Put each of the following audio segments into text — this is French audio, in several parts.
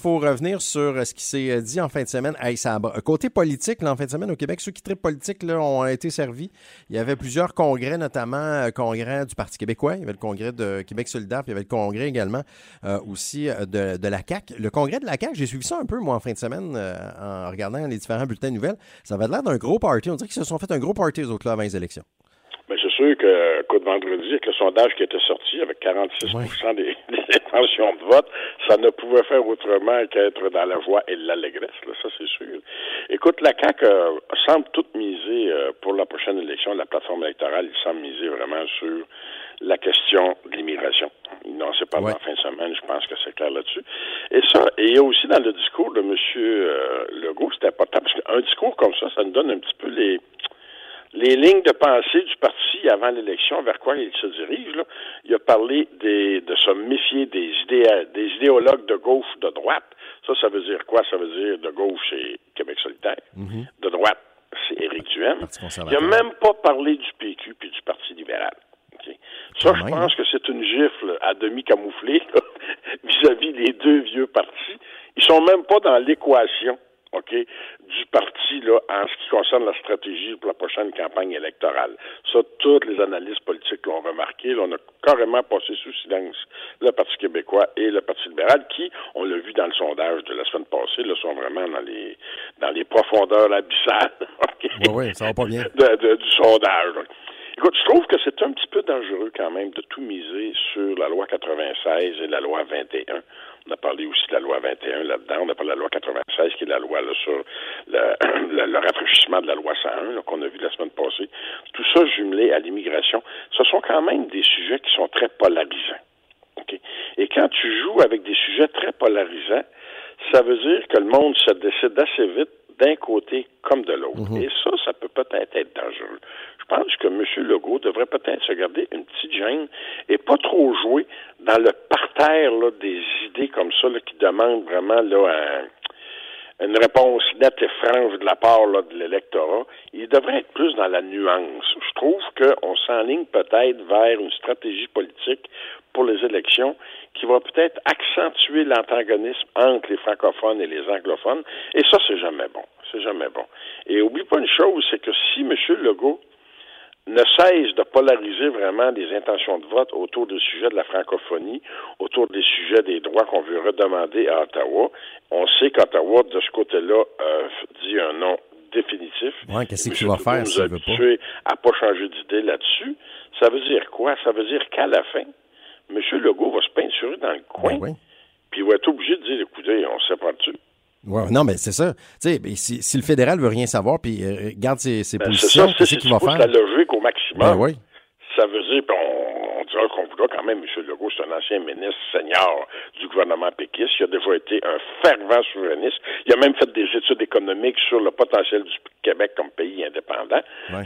faut revenir sur ce qui s'est dit en fin de semaine. côté politique, en fin de semaine au Québec, ceux qui traitent politique ont été servis. Il y avait plusieurs congrès, notamment le congrès du Parti québécois, il y avait le congrès de Québec solidaire, puis il y avait le congrès également aussi de, de, la CAQ. Le congrès de la CAQ, j'ai suivi ça un peu, moi, en fin de semaine, en regardant les différents bulletins de nouvelles. Ça avait l'air d'un gros party. On dirait qu'ils se sont fait un gros party, les autres, là, avant les élections. Sûr que, vendredi, avec le sondage qui était sorti, avec 46% des, intentions de vote, ça ne pouvait faire autrement qu'être dans la joie et l'allégresse, ça c'est sûr. Écoute, la CAQ euh, semble toute miser euh, pour la prochaine élection, la plateforme électorale, il semble miser vraiment sur la question de l'immigration. Non, c'est pas ouais. la fin de semaine, je pense que c'est clair là-dessus. Et ça, et il y a aussi dans le discours de M. Euh, Legault, c'est important, parce qu'un discours comme ça, ça nous donne un petit peu les les lignes de pensée du parti avant l'élection, vers quoi il se dirige. Là. Il a parlé des, de se méfier des, des idéologues de gauche ou de droite. Ça, ça veut dire quoi? Ça veut dire de gauche, c'est Québec solidaire. Mhm. De droite, c'est Éric Duhem. Il n'a même pas parlé du PQ puis du Parti libéral. Ça, je pense que c'est une gifle à demi camouflée vis-à-vis des deux vieux partis. Ils sont même pas dans l'équation OK, du parti là, en ce qui concerne la stratégie pour la prochaine campagne électorale. Ça, toutes les analystes politiques l'ont remarqué. Là, on a carrément passé sous silence le Parti québécois et le Parti libéral, qui, on l'a vu dans le sondage de la semaine passée, là, sont vraiment dans les dans les profondeurs abyssales. Oui, oui, ça va pas bien. du sondage. Écoute, je trouve que c'est un petit peu dangereux quand même de tout miser sur la loi 96 et la loi 21. On a parlé aussi de la loi 21 là-dedans. On a parlé de la loi 96, qui est la loi sur le, rafraîchissement de la loi 101 qu'on a vu la semaine passée. Tout ça jumelé à l'immigration, ce sont quand même des sujets qui sont très polarisants. Et quand tu joues avec des sujets très polarisants, ça veut dire que le monde se décide assez vite d'un côté comme de l'autre. Mhm. Et ça, ça peut peut-être être dangereux. Je pense que M. Legault devrait peut-être se garder une petite gêne et pas trop jouer dans le parterre des idées comme ça qui demandent vraiment là, une réponse nette et franche de la part de l'électorat. Il devrait être plus dans la nuance. Je trouve qu'on s'enligne peut-être vers une stratégie politique pour les élections qui va peut-être accentuer l'antagonisme entre les francophones et les anglophones. Et ça, c'est jamais bon. C'est jamais bon. Et oublie pas une chose, c'est que si M. Legault ne cesse de polariser vraiment des intentions de vote autour des sujets de la francophonie, autour des sujets des droits qu'on veut redemander à Ottawa. On sait qu'Ottawa, de ce côté-là, euh, dit un non définitif. Oui, qu'est-ce qu'il va faire s'il veut pas? à pas changer d'idée là-dessus. Ça veut dire quoi? Ça veut dire qu'à la fin, M. Legault va se peinturer dans le coin, ben puis il va être obligé de dire, écoutez, on se pas dessus. non, mais c'est ça. Tu sais, si, si, le fédéral veut rien savoir, puis euh, garde ses, ses ben, positions, qu'est-ce qu'il va faire? la logique au maximum. Ben ça veut dire, on dira qu'on voudra quand même, M. Legault, c'est un ancien ministre senior du gouvernement péquiste. Il a déjà été un fervent souverainiste. Il a même fait des études économiques sur le potentiel du Québec comme pays indépendant.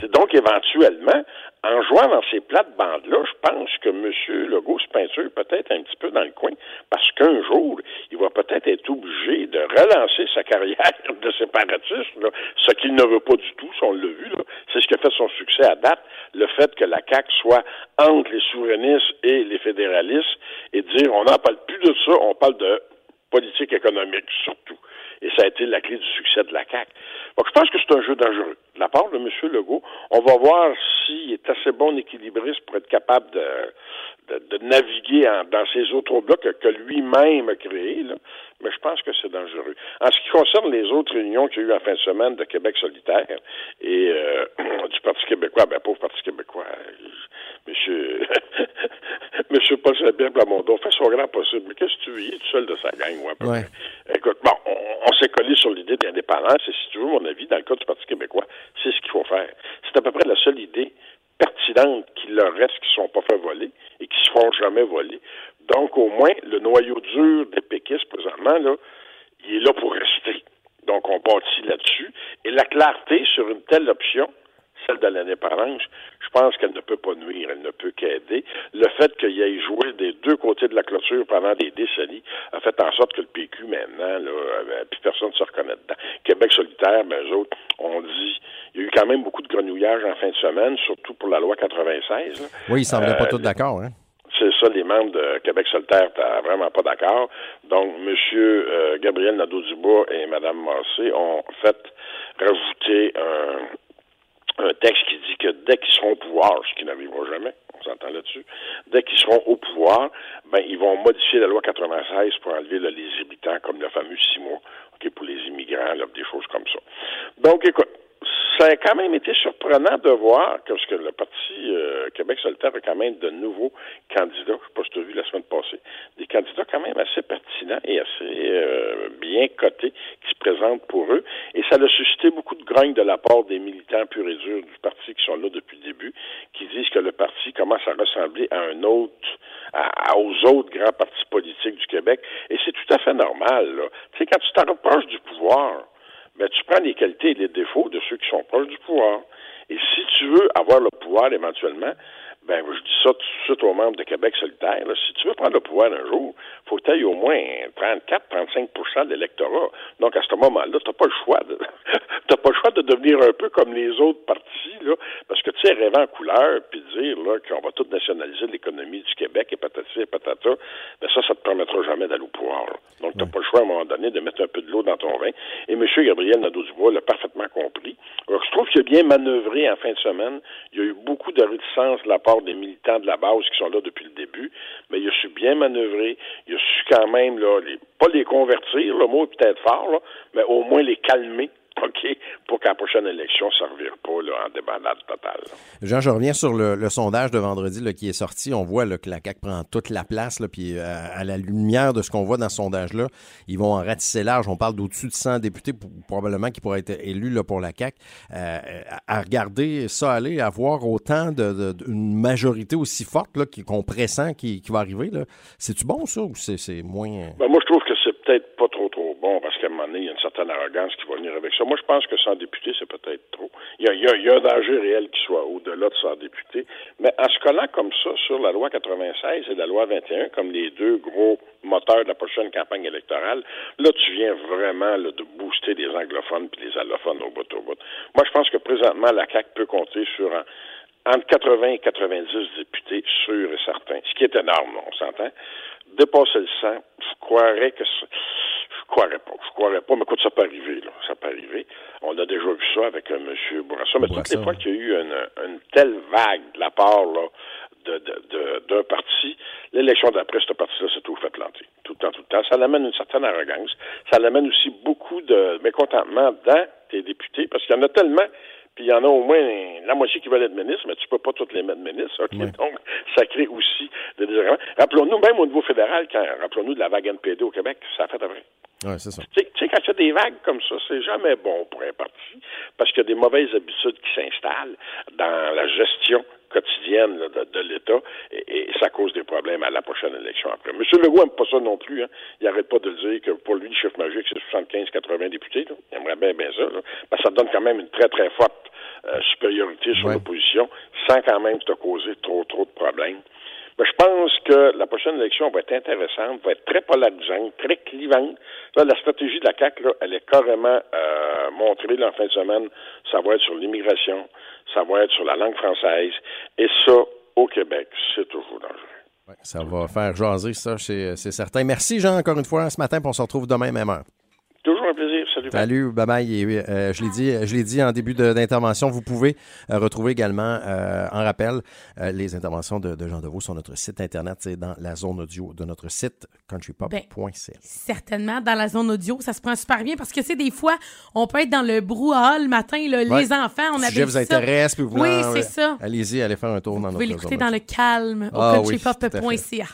Donc, éventuellement, en jouant dans ces plates-bandes-là, je pense que M. Legault se peinture peut-être un petit peu dans le coin, parce qu'un jour, va peut-être être obligé de relancer sa carrière de séparatiste, ce qu'il ne veut pas du tout, on l'a vu. C'est ce qui a fait son succès à date, le fait que la CAQ soit entre les souverainistes et les fédéralistes, et dire on n'en parle plus de ça, on parle de politique économique surtout. Et ça a été la clé du succès de la CAQ. Donc, je pense que c'est un jeu dangereux. De la part de M. Legault, on va voir s'il est assez bon équilibriste pour être capable de, de, naviguer dans ces autres blocs que, lui-même a créés. Là. Mais je pense que c'est dangereux. En ce qui concerne les autres réunions qu'il y a eu en fin de semaine de Québec solitaire et euh, du Parti québécois, ben pauvre Parti québécois, monsieur, monsieur Paul Saint-Pierre Plamondon fait son grand possible. Mais qu'est-ce que tu veux? Il est tout seul de sa gang, moi, Bon, on, s'est collé sur l'idée de l'indépendance, et si tu veux mon avis, dans le cas du Parti québécois, c'est ce qu'il faut faire. C'est à peu près la seule idée pertinente qu'il leur reste qui ne sont pas fait voler et qui ne se font jamais voler. Donc, au moins, le noyau dur des péquistes, présentement, là, il est là pour rester. Donc, on bâtit là-dessus. Et la clarté sur une telle option, celle de l'indépendance, je pense qu'elle ne peut pas nuire, elle ne peut qu'aider. Le fait qu'il y ait joué des deux côtés de la clôture pendant des décennies a fait en sorte que le PQ, maintenant, là, euh, puis personne ne se reconnaît dedans. Québec solitaire, ben, eux autres, on dit, il y a eu quand même beaucoup de grenouillage en fin de semaine, surtout pour la loi 96. Oui, ils semblaient pas euh, tous d'accord, hein? c'est ça, les membres de Québec solitaire n'étaient vraiment pas d'accord. Donc, M. Euh, Gabriel Nadeau-Dubois et Mme Massé ont fait rajouter un, un texte qui dit que dès qu'ils seront au pouvoir, ce qui n'arrivera jamais, on s'entend là-dessus, dès qu'ils seront au pouvoir, ben, ils vont modifier la loi 96 pour enlever les habitants, comme le fameux six mois, pour les immigrants, là, des choses comme ça. Donc, écoute, ça a quand même été surprenant de voir que, parce que le Parti euh, Québec solitaire a quand même de nouveaux candidats, je ne sais pas si tu as vu la semaine passée, des candidats quand même assez pertinents et assez euh, bien cotés qui se présentent pour eux. Ça a suscité beaucoup de grogne de la part des militants purs et durs du parti qui sont là depuis le début, qui disent que le parti commence à ressembler à un autre, à, aux autres grands partis politiques du Québec. Et c'est tout à fait normal. Tu sais, quand tu t'en rapproches du pouvoir, ben, tu prends les qualités et les défauts de ceux qui sont proches du pouvoir. Et si tu veux avoir le pouvoir éventuellement, ben, je dis ça tout de suite aux membres de Québec solitaire. Si tu veux prendre le pouvoir un jour, faut que tu aies au moins 34-35 de l'électorat. Donc, à ce moment-là, tu n'as pas le choix de, t'as pas le choix de devenir un peu comme les autres partis, là, parce que, tu sais, rêver en couleur, puis dire, là, qu'on va tout nationaliser l'économie du Québec et patati et patata, ben, ça, ça te permettra jamais d'aller au pouvoir. Donc, tu n'as pas le choix, à un moment donné, de mettre un peu de l'eau dans ton vin. Et M. Gabriel Nadeau-Dubois l'a parfaitement compris. Qu'il a bien manœuvré en fin de semaine. Il y a eu beaucoup de réticence de la part des militants de la base qui sont là depuis le début, mais il a su bien manœuvrer, il a su quand même, là, les, pas les convertir, le mot est peut-être fort, mais au moins les calmer pour qu'à la prochaine élection, ça ne revire pas là, en débandade totale. Jean, je reviens sur le, sondage de vendredi là, qui est sorti. On voit que la CAQ prend toute la place, là, puis euh, à, la lumière de ce qu'on voit dans ce sondage-là, ils vont en ratisser large. On parle d'au-dessus de 100 députés, probablement, qui pourraient être élus là, pour la CAQ. Euh, à regarder ça aller, à voir autant d'une de, majorité aussi forte qu'on pressent qui, qui va arriver, c'est-tu bon, ça, ou c'est moins... Ben, moi, je trouve que c'est peut-être pas trop, trop bon, parce qu'à un moment il y a une certaine arrogance qui va venir avec ça. Moi, je pense que 100 députés, c'est peut-être trop. Il y, a, un danger réel qui soit au-delà de 100 députés. Mais en se collant comme ça sur la loi 96 et la loi 21, comme les deux gros moteurs de la prochaine campagne électorale, là, tu viens vraiment de booster des anglophones puis des allophones au bout au bout. Moi, je pense que présentement, la CAQ peut compter sur entre 80 et 90 députés sûrs et certains, ce qui est énorme, on s'entend. Dépasser le 100, je croirais que croirais pas. Je croirais pas, mais écoute, ça peut arriver, là. Ça peut arriver. On a déjà vu ça avec euh, M. Bourassa. Mais toutes les fois qu'il y a eu une, telle vague de la part, là, d'un de, de, parti, l'élection d'après ce parti-là s'est tout fait planter. Tout le temps, tout le temps. Ça l'amène une certaine arrogance. Ça l'amène aussi beaucoup de mécontentement dans tes députés, parce qu'il y en a tellement puis il y en a au moins la moitié qui veulent être ministre, mais tu peux pas toutes les mettre ministres. Donc, ça crée aussi des désagréments. Rappelons-nous, même au niveau fédéral, quand rappelons-nous de la vague NPD au Québec, ça a fait après. Oui, c'est ça. Tu sais, quand il y a des vagues comme ça, c'est jamais bon pour un parti, parce qu'il y a des mauvaises habitudes qui s'installent dans la gestion quotidienne de, l'État et, ça cause des problèmes à la prochaine élection après. M. Legault n'aime pas ça non plus. Hein. Il n'arrête pas de dire que pour lui, le chiffre magique, c'est 75-80 députés. Il aimerait bien, bien ça. Là. ça donne quand même une très, très forte euh, supériorité sur l'opposition sans quand même te causer trop, trop de problèmes. Mais je pense que la prochaine élection va être intéressante, va être très polarisante, très clivante. Là, la stratégie de la CAQ, là, elle est carrément euh, montrée là, en fin de semaine. Ça va être sur l'immigration, ça va être sur la langue française. Et ça, au Québec, c'est toujours dangereux. ça va faire jaser, ça, c'est certain. Merci, Jean, encore une fois, ce matin, puis on se retrouve demain, même heure. Plaisir. Salut. Salut, bye bye. Euh, je l'ai dit, je l'ai dit en début d'intervention. Vous pouvez euh, retrouver également euh, en rappel les interventions de, Jean Deveau sur notre site internet, c'est dans la zone audio de notre site countrypop.ca. Ben, certainement, dans la zone audio, ça se prend super bien parce que c'est des fois, on peut être dans le brouhaha le matin, les enfants, on a. Si vous intéresse, puis vous oui, c'est ça. Allez-y, allez faire un tour dans notre. Vous pouvez l'écouter dans le calme au ah countrypop.ca.